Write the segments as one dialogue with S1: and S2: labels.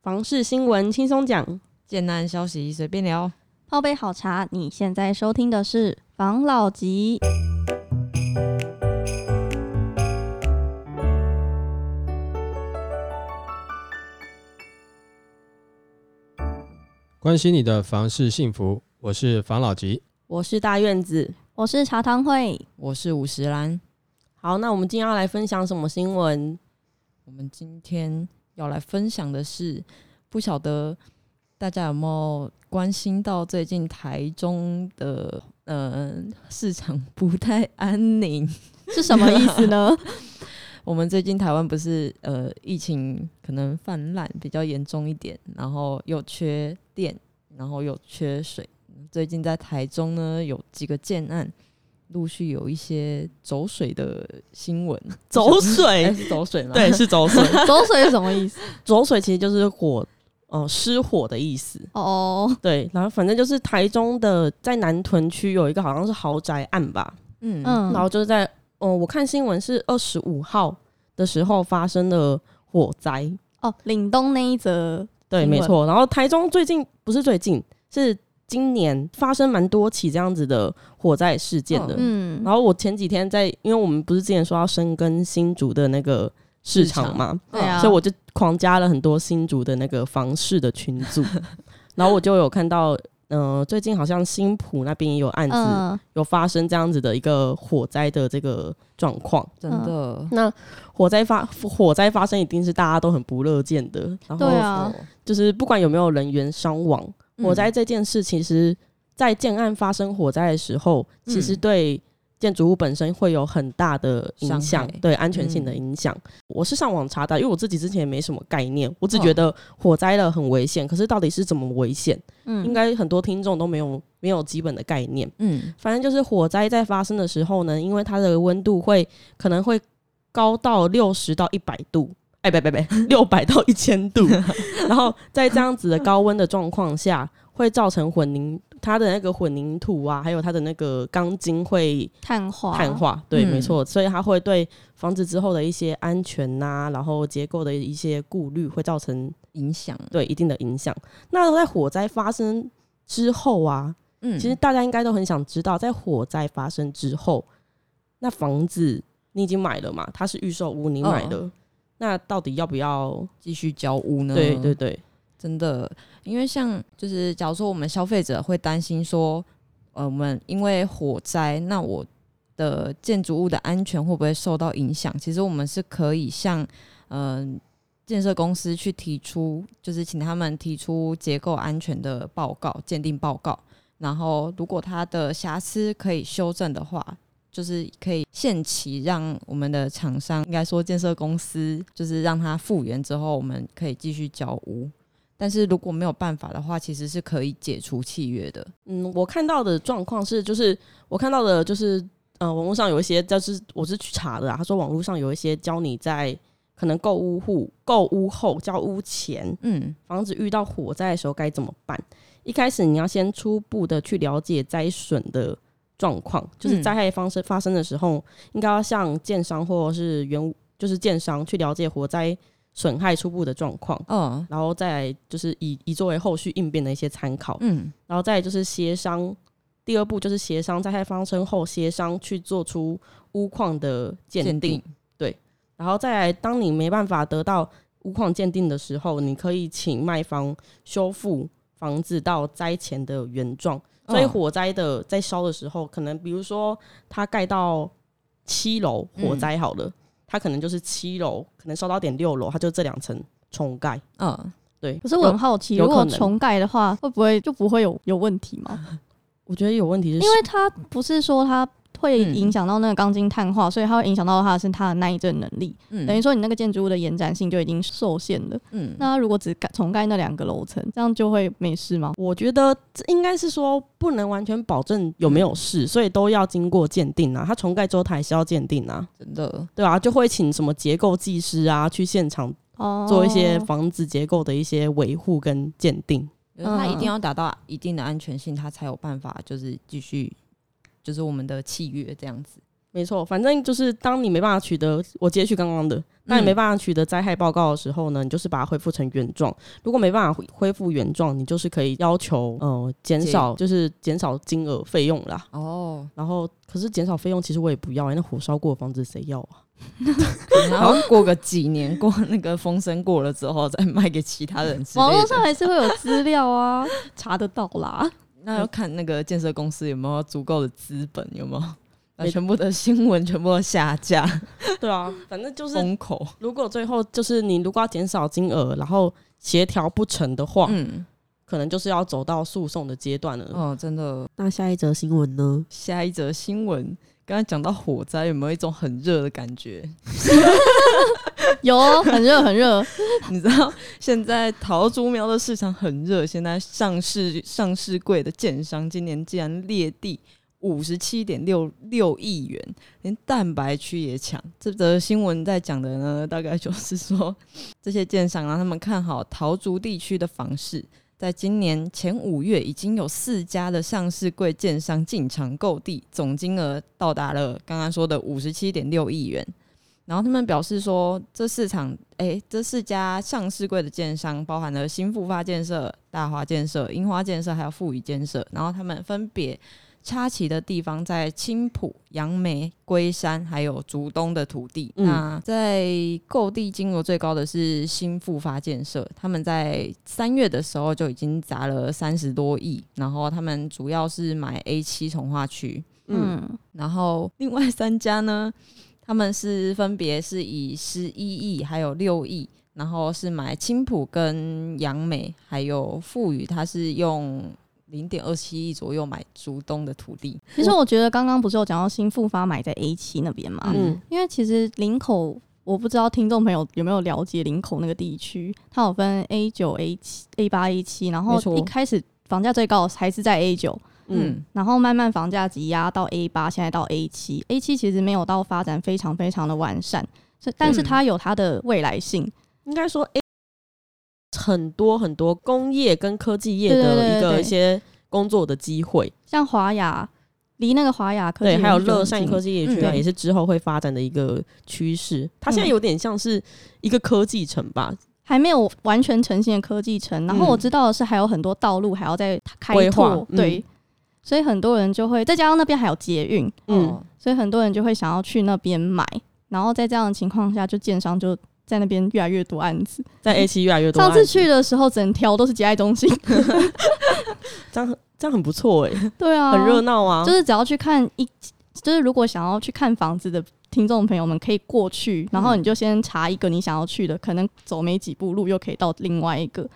S1: 房事新闻轻松讲，
S2: 简单消息随便聊。
S3: 泡杯好茶，你现在收听的是房老吉。
S4: 关心你的房事幸福，我是房老吉。
S1: 我是大院子。
S3: 我是茶汤会，
S2: 我是五十兰。
S1: 好，那我们今天要来分享什么新闻？
S2: 我们今天要来分享的是，不晓得大家有没有关心到最近台中的呃市场 不太安宁？
S3: 是什么意思呢？
S2: 我们最近台湾不是呃疫情可能泛滥比较严重一点，然后又缺电，然后又缺水。最近在台中呢有几个建案，陆续有一些走水的新闻。
S1: 走
S2: 哎
S1: 水，
S2: 是走水吗？
S1: 对，是走水。
S3: 走水是什么意思？
S1: 走水其实就是火，呃，失火的意思。
S3: 哦，
S1: 对，然后反正就是台中的在南屯区有一个好像是豪宅案吧，
S2: 嗯
S3: 嗯，
S1: 然后就是在，哦、我看新闻是二十五号的时候发生的火灾。
S3: 哦，岭东那一则，
S1: 对，没错。然后台中最近不是最近，是今年发生蛮多起这样子的火灾事件的。
S3: 嗯，
S1: 然后我前几天在，因为我们不是之前说要深耕新竹的那个市场嘛，
S3: 对啊，
S1: 所以我就狂加了很多新竹的那个房市的群组，然后我就有看到，呃，最近好像新浦那边也有案子、
S3: 嗯，
S1: 有发生这样子的一个火灾的这个状况。
S2: 真的，
S1: 那火灾发火灾发生，一定是大家都很不乐见的。然后
S3: 啊，
S1: 就是不管有没有人员伤亡，
S2: 嗯
S1: 火灾这件事，其实在建案发生火灾的时候，
S2: 嗯
S1: 其实对建筑物本身会有很大的影响，对安全性的
S2: 嗯。
S1: 影响。我是上网查的，因为我自己之前也没什么概念，我只
S2: 哦。
S1: 觉得火灾了很危险，可是到底是怎么危险，
S3: 嗯，
S1: 应该很多听众都没有没有基本的概念。
S2: 嗯。
S1: 反正就是火灾在发生的时候呢，因为它的温度会可能会高到六十到一百度，哎，别别别，六百到一千度，然后在这样子的高温的状况下，会造成混凝它的那个混凝土啊，还有它的那个钢筋会
S3: 碳化，
S1: 碳，化，对，
S2: 嗯
S1: 没错，所以它会对房子之后的一些安全呐、然后结构的一些顾虑会造成
S2: 影响，
S1: 对一定的影响。那在火灾发生之后啊，
S2: 嗯
S1: 其实大家应该都很想知道，在火灾发生之后，那房子你已经买了嘛？它是预售屋，你买
S2: 嗯
S1: 的，那到底要不要？
S2: 继续交屋呢？
S1: 对对对，
S2: 真的，因为像就是假如说我们消费者会担心说，呃，我们因为火灾，那我的建筑物的安全会不会受到影响？其实我们是可以向嗯、建设公司去提出，就是请他们提出结构安全的报告、鉴定报告，然后如果它的瑕疵可以修正的话。就是可以限期让我们的厂商，应该说建设公司，就是让它复原之后，我们可以继续交屋。但是如果没有办法的话，其实是可以解除契约的。
S1: 嗯，我看到的状况是，就是我看到的就是，呃，网络上有一些，就是我是去查的啊，他说网络上有一些教你在可能购屋户购屋后交屋前，
S2: 嗯
S1: 房子遇到火灾的时候该怎么办？一开始你要先初步的去了解灾损的状况，就是
S2: 嗯。
S1: 灾害发生发生的时候，应该要向建商或者是原就是建商去了解火灾损害初步的状况，
S2: 哦。
S1: 然后再来就是以以作为后续应变的一些参考，
S2: 嗯。
S1: 然后再来就是协商。第二步就是协商灾害发生后协商去做出屋况的鉴定，
S2: 鉴定。
S1: 然后再来，当你没办法得到屋况鉴定的时候，你可以请卖方修复房子到灾前的原状。所以
S2: 哦
S1: 火灾的在烧的时候，可能比如说它盖到七楼火灾好了，它可能就是七楼，可能烧到点六楼，它就这两层重盖。
S2: 嗯，
S1: 对，
S3: 可是我很好奇，如果重盖的话，会不会就不会有有问题吗？
S1: 我觉得有问题是
S3: 因为它不是说它会
S2: 嗯
S3: 影响到那个钢筋碳化，所以它会影响到它是它的耐震能力。
S2: 嗯
S3: 等于说你那个建筑物的延展性就已经受限了。
S2: 嗯
S3: 那如果只盖重盖那两个楼层，这样就会没事吗？
S1: 我觉得这应该是说不能完全保证有没有事，所以都要经过鉴定啊。它重盖之后，它还是要鉴定啊，
S2: 真的
S1: 对啊，就会请什么结构技师啊去现场
S3: 哦，
S1: 做一些房子结构的一些维护跟鉴定。
S2: 它一定
S3: 嗯
S2: 要达到一定的安全性，它才有办法就是继续就是我们的契约这样子。
S1: 没错，反正就是当你没办法取得我接续刚刚的，那你没办法取得灾害报告的时候呢，你就是把它恢复成原状。如果没办法恢恢复原状，你就是可以要求呃减少，就是减少金额费用啦。
S2: 哦，
S1: 然后可是减少费用，其实我也不要、欸，那火烧过的房子谁要啊？
S2: 然后过个几年，过那个风声过了之后，再卖给其他人。
S3: 网络上还是会有资料啊，查得到啦。
S2: 那要看那个建设公司有没有足够的资本，有没有？把全部的新闻全部都下架，
S1: 对啊，反正就是
S2: 封口。
S1: 如果最后就是你如果要减少金额，然后协调不成的话，
S2: 嗯，
S1: 可能就是要走到诉讼的阶段了。
S2: 哦，真的。
S1: 那下一则新闻呢？
S2: 下一则新闻，刚刚讲到火灾，有没有一种很热的感觉？
S3: 有很热很热，
S2: 你知道现在桃竹苗的市场很热，现在上市上市柜的建商今年竟然列地五十七点六六亿元，连蛋白区也抢。这则新闻在讲的呢，大概就是说这些建商让他们看好桃竹地区的房市。在今年前五月，已经有四家的上市柜建商进场购地，总金额到达了刚刚说的五十七点六亿元。然后他们表示说，这市场，诶，这四家上市柜的建商包含了新复发建设、大华建设、樱花建设，还有富宇建设。然后他们分别插旗的地方在青浦、杨梅、龟山，还有竹东的土地。
S1: 嗯
S2: 那在购地金额最高的是新复发建设，他们在三月的时候就已经砸了三十多亿，然后他们主要是买 A 七从化区。
S1: 嗯，
S3: 嗯，
S2: 然后另外三家呢，他们是分别是以十一亿还有六亿，然后是买青浦跟杨美，还有富宇，它是用零点二七亿左右买竹东的土地。
S3: 其实我觉得刚刚不是有讲到新复发买在 A 七那边嘛，
S1: 嗯
S3: 因为其实林口。我不知道听众朋友有没有了解林口那个地区，它有分 A 九、A 七、A 八、A 七，然后一开始房价最高还是在 A 九，
S1: 嗯
S2: 嗯，
S3: 然后慢慢房价挤压到 A 八，现在到 A 七。A 七其实没有到发展非常非常的完善，是但是它有它的未来性。
S1: 应该说 A 很多很多工业跟科技业
S3: 对对
S1: 的一个一些工作的机会，
S3: 像华雅，离那个华雅科技
S1: 对，还有
S3: 园区就很近
S1: 乐善科技业区啊，
S2: 嗯
S1: 也是之后会发展的一个趋势。它现在
S3: 嗯
S1: 有点像是一个科技城吧，
S3: 还没有完全成型的科技城。然后我知道的是，还有很多道路还要再开
S1: 规划
S3: 拓，
S1: 嗯
S3: 对，所以很多人就会再加上那边还有捷运，
S1: 嗯
S2: 哦
S3: 所以很多人就会想要去那边买。然后在这样的情况下，就建商就在那边越来越多案子。
S1: 在 A 七越来越多。
S3: 上次去的时候，整条都是接待中心，
S1: 这样很这样很不错哎，
S3: 对啊，
S1: 很热闹啊。
S3: 就是只要去看一，就是如果想要去看房子的听众朋友们，可以过去，然后你就先查一个你想要去的，可能走没几步路又可以到另外一个。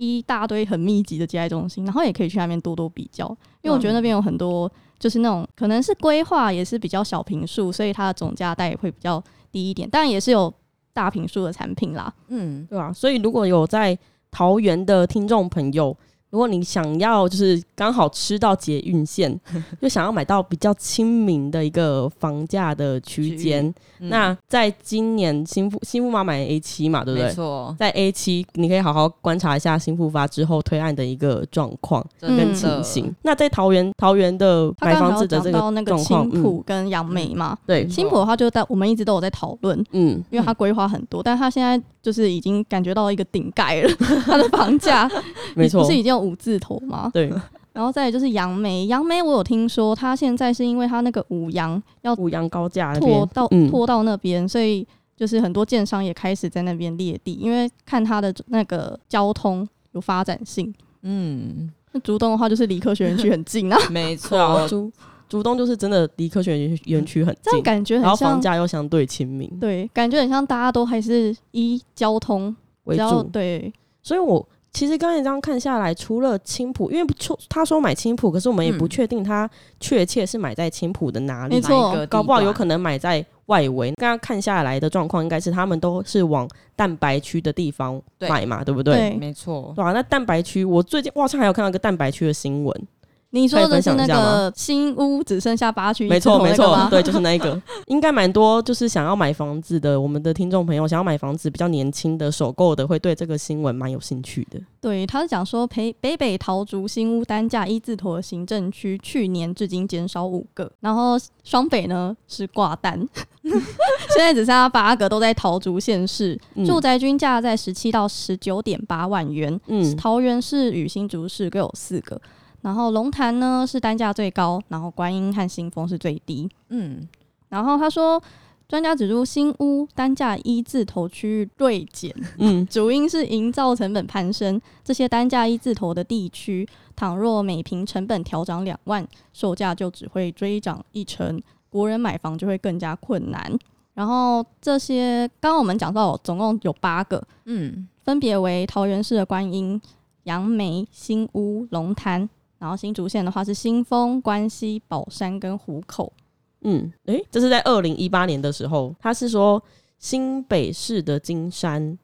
S3: 一大堆很密集的接待中心，然后也可以去那边多多比较，因为我觉得那边有很多就是那种可能是规划也是比较小平数，所以它的总价带也会比较低一点，当然也是有大平数的产品啦。
S2: 嗯，
S1: 对吧、所以如果有在桃园的听众朋友，如果你想要就是刚好吃到捷运线，就想要买到比较亲民的一个房价的区间，
S2: 嗯。
S1: 那在今年新富新富妈买 A 七嘛，对不对？
S2: 没错，
S1: 在 A 七，你可以好好观察一下新复发之后推案的一个状况跟
S3: 嗯
S1: 情形。那在桃园桃园的买房子的这
S3: 个
S1: 状况，
S3: 青跟杨梅嘛，
S1: 对，
S3: 青浦的话就在我们一直都有在讨论，
S1: 嗯，
S3: 因为它规划很多，但它现在就是已经感觉到一个顶盖了，它的房价。
S1: 没错。
S3: 不是，已经有五字头吗？
S1: 对，
S3: 然后再来就是杨梅，杨梅我有听说，它现在是因为它那个五羊要
S1: 五羊高架那
S3: 拖，到
S1: 嗯。
S3: 拖到那边，所以就是很多建商也开始在那边列地，因为看它的那个交通有发展性。
S2: 嗯，
S3: 那竹东的话就是离科学园区很近啊，
S2: 没错，
S1: 竹竹东就是真的离科学园园区很近，
S3: 这样感觉
S1: 然后房价又相对亲民。
S3: 对，感觉很像大家都还是依交通
S1: 为
S3: 只要
S1: 主，
S3: 对，
S1: 所以我其实刚才这样看下来，除了青浦，因为不出他说买青浦，可是我们也不
S2: 嗯
S1: 确定他确切是买在青浦的哪里
S3: 没，错
S1: 搞不好有可能买在外围。刚刚看下来的状况，应该是他们都是往蛋白区的地方
S2: 对。
S1: 买嘛，对不对？
S3: 对。
S2: 没错，
S1: 对啊，那蛋白区，我最近我好像还有看到一个蛋白区的新闻，
S3: 你说的是那个新屋只剩下八区，
S1: 没错，没错，
S3: 对，
S1: 对，就是那一个，应该蛮多，就是想要买房子的，我们的听众朋友想要买房子比较年轻的首购的，会对这个新闻蛮有兴趣的。
S3: 对，他是讲说北北北桃竹新屋单价一字头的行政区，去年至今减少五个，然后双北呢是挂单，现在只剩下八个，都在桃竹县市，
S1: 嗯。
S3: 住宅均价在十七到十九点八万元，
S1: 嗯。
S3: 桃园市与新竹市各有四个。然后龙潭呢是单价最高，然后观音和新丰是最低。
S2: 嗯，
S3: 然后他说，专家指出新屋单价一字头区域锐减，
S1: 嗯
S3: 主因是营造成本攀升。这些单价一字头的地区，倘若每平成本调涨两万，售价就只会追涨一成，国人买房就会更加困难。然后这些刚刚我们讲到，总共有八个，
S2: 嗯，
S3: 分别为桃园市的观音、杨梅、新屋、龙潭。然后新竹县的话是新丰、关西、宝山跟湖口。
S1: 嗯，诶、这是在二零一八年的时候，他是说新北市的金山、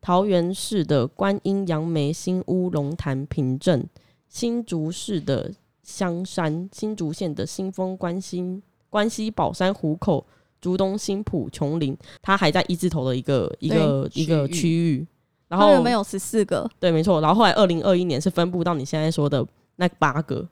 S1: 桃园市的观音、杨梅、新屋、龙潭、平镇、新竹市的香山、新竹县的新丰、关西、关西、宝山、湖口、竹东、新浦、琼林，它还在一字头的一个一个一个
S2: 区域。
S1: 然
S3: 它
S1: 后
S3: 原本有十四个，
S1: 对，没错。然后后来二零二一年是分布到你现在说的那八个。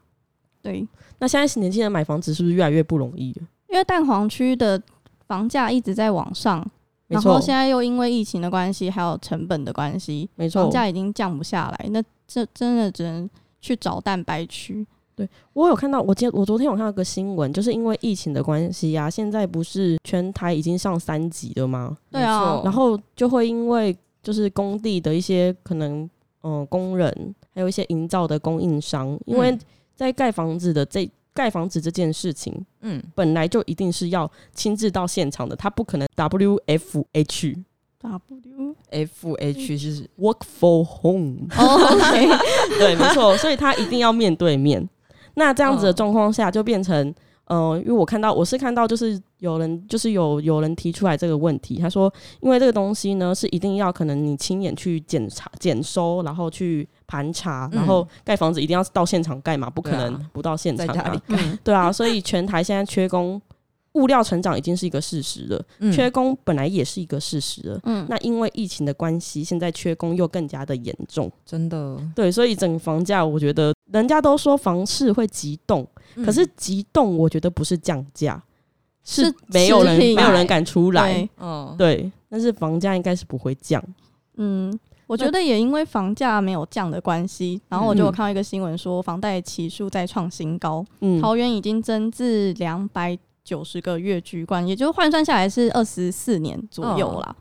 S3: 对，
S1: 那现在年轻人买房子是不是越来越不容易了？
S3: 因为蛋黄区的房价一直在往上，然后，现在又因为疫情的关系，还有成本的关系，
S1: 没错
S3: 房。价已经降不下来。那这真的只能去找蛋白区。
S1: 对我有看到，我今我昨天有看到个新闻，就是因为疫情的关系啊，现在不是全台已经上三级了吗？
S3: 对啊
S1: 然后就会因为就是工地的一些可能，嗯、工人，还有一些营造的供应商，因为
S2: 嗯。
S1: 在盖房子的这盖房子这件事情，
S2: 嗯，
S1: 本来就一定是要亲自到现场的，他不可能
S3: W
S2: F H 就是
S1: ，work for home。
S3: 哦 OK，
S1: 对，没错，所以他一定要面对面。那这样子的
S2: 嗯。
S1: 状况下，就变成，呃，因为我看到，我是看到，就是有人，就是有有人提出来这个问题，他说，因为这个东西呢，是一定要可能你亲眼去检查、检收，然后去盘查，然后盖房子一定要到现场盖嘛，不可能不到现场啊
S2: 在家里，
S3: 嗯，
S1: 对啊，所以全台现在缺工，物料成长已经是一个事实了，
S2: 嗯。
S1: 缺工本来也是一个事实了。
S3: 嗯，
S1: 那因为疫情的关系，现在缺工又更加的严重。
S2: 真的，
S1: 对，所以整个房价，我觉得人家都说房市会急动，
S2: 嗯。
S1: 可是急动，我觉得不是降价，是
S3: 是
S1: 没有人没有人敢出来。
S2: 嗯，
S1: 对，但是房价应该是不会降。
S3: 嗯。我觉得也因为房价没有降的关系，然后我就有
S1: 嗯
S3: 看到一个新闻说，房贷期数再创新高，
S1: 嗯，
S3: 桃园已经增至两百九十个月居冠，也就是换算下来是二十四年左右啦。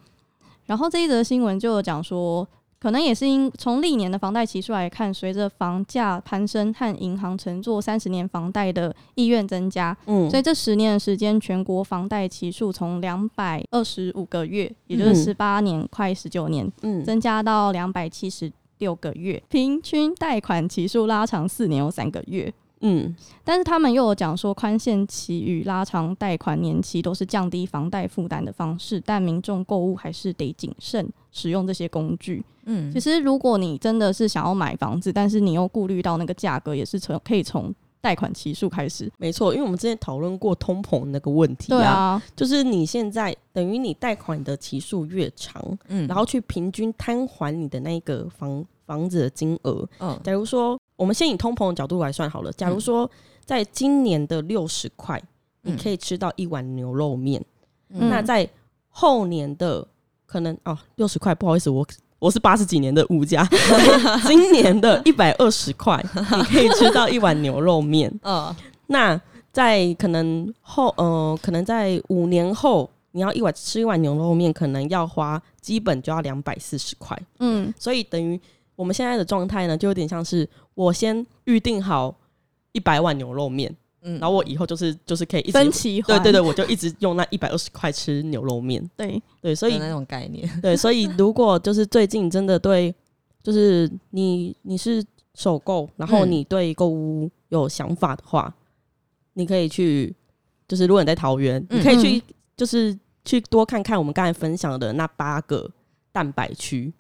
S3: 然后这一则新闻就有讲说，可能也是因从历年的房贷期数来看，随着房价攀升和银行乘坐三十年房贷的意愿增加，
S1: 嗯
S3: 所以这十年的时间，全国房贷期数从两百二十五个月，也就是
S1: 嗯
S3: 十八年、快十九年，
S1: 嗯
S3: 增加到两百七十六个月，平均贷款期数拉长四年又三个月。
S1: 嗯
S3: 但是他们又有讲说，宽限期与拉长贷款年期都是降低房贷负担的方式，但民众购物还是得谨慎使用这些工具。
S2: 嗯，
S3: 其实，如果你真的是想要买房子，但是你又顾虑到那个价格，也是从可以从贷款期数开始。
S1: 没错，因为我们之前讨论过通膨那个问题
S3: 对啊，
S1: 就是你现在等于你贷款的期数越长，
S2: 嗯。
S1: 然后去平均摊还你的那个房房子的金额，
S2: 嗯。
S1: 假如说，我们先以通膨的角度来算好了。假如说，在今年的六十块，你
S2: 嗯
S1: 可以吃到一碗牛肉面，
S3: 嗯
S1: 那在后年的可能哦，六十块，不好意思，我我是八十几年的物价，今年的一百二十块，你可以吃到一碗牛肉面。
S2: 嗯
S1: 那在可能后呃，可能在五年后，你要一碗吃一碗牛肉面，可能要花基本就要两百四十块。
S3: 嗯，
S1: 所以等于我们现在的状态呢，就有点像是我先预定好一百碗牛肉面，
S2: 嗯，
S1: 然后我以后就是就是可以一直
S3: 分期还。
S1: 对对对，我就一直用那一百二十块吃牛肉面。
S3: 对
S1: 对，所以
S2: 的那种概念，
S1: 对，所以如果就是最近真的对，就是你你是首购，然后
S2: 嗯
S1: 你对购物有想法的话，你可以去，就是如果你在桃园，你可以去，就是去多看看我们刚才分享的那八个蛋白区，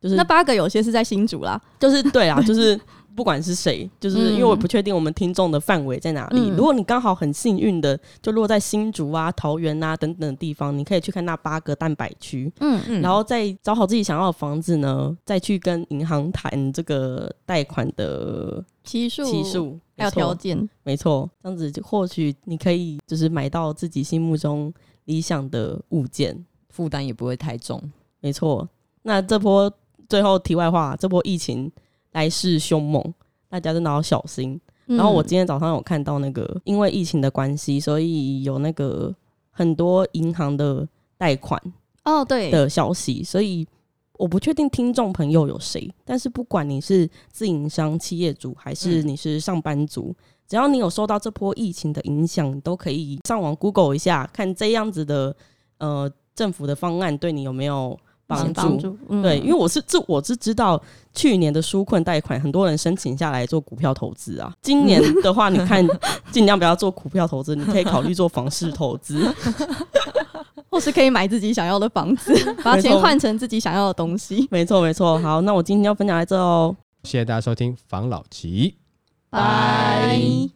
S1: 就是
S3: 那八个有些是在新竹啦。
S1: 就是对啊，就是不管是谁，就是因为我不确定我们听众的范围在哪里。
S3: 嗯
S1: 如果你刚好很幸运的就落在新竹啊、桃园啊等等的地方，你可以去看那八个蛋白区，
S3: 嗯
S2: 嗯
S1: 然后再找好自己想要的房子呢，再去跟银行谈这个贷款的
S3: 期数
S1: 期数，
S3: 还有条件，
S1: 没错，这样子就或许你可以就是买到自己心目中理想的物件。
S2: 负担也不会太重。
S1: 没错，那这波最后题外话，这波疫情来势凶猛，大家真的要小心。然后我
S3: 嗯
S1: 今天早上有看到那个，因为疫情的关系，所以有那个很多银行的贷款
S3: 哦对，
S1: 的消息，所以我不确定听众朋友有谁，但是不管你是自营商、企业主，还是你是上班族，只要你有受到这波疫情的影响，你都可以上网 Google 一下，看这样子的呃政府的方案对你有没有帮助。
S3: 帮助，嗯
S1: 对，因为我是这我是知道去年的纾困贷款，很多人申请下来做股票投资啊。今年的话，你看 尽量不要做股票投资，你可以考虑做房市投资。
S3: 或是可以买自己想要的房子，把钱换成自己想要的东西。
S1: 没错，没错。好，那我今天要分享在这哦。
S4: 谢谢大家收听房老吉。
S3: 拜。